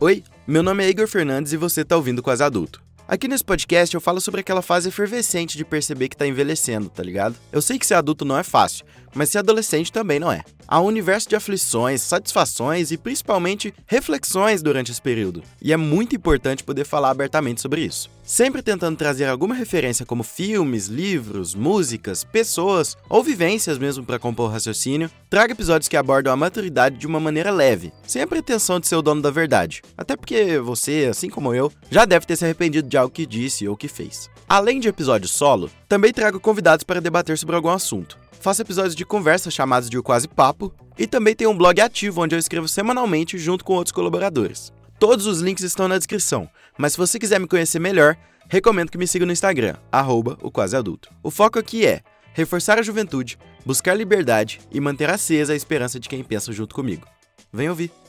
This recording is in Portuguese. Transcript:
Oi, meu nome é Igor Fernandes e você está ouvindo Quase Adulto. Aqui nesse podcast eu falo sobre aquela fase efervescente de perceber que tá envelhecendo, tá ligado? Eu sei que ser adulto não é fácil, mas ser adolescente também não é. Há um universo de aflições, satisfações e principalmente reflexões durante esse período. E é muito importante poder falar abertamente sobre isso. Sempre tentando trazer alguma referência como filmes, livros, músicas, pessoas ou vivências mesmo para compor o raciocínio, traga episódios que abordam a maturidade de uma maneira leve, sem a pretensão de ser o dono da verdade. Até porque você, assim como eu, já deve ter se arrependido de algo que disse ou que fez. Além de episódios solo, também trago convidados para debater sobre algum assunto. Faço episódios de conversa chamados de O Quase Papo e também tenho um blog ativo onde eu escrevo semanalmente junto com outros colaboradores. Todos os links estão na descrição, mas se você quiser me conhecer melhor, recomendo que me siga no Instagram, arroba o Quase Adulto. O foco aqui é reforçar a juventude, buscar liberdade e manter acesa a esperança de quem pensa junto comigo. Vem ouvir!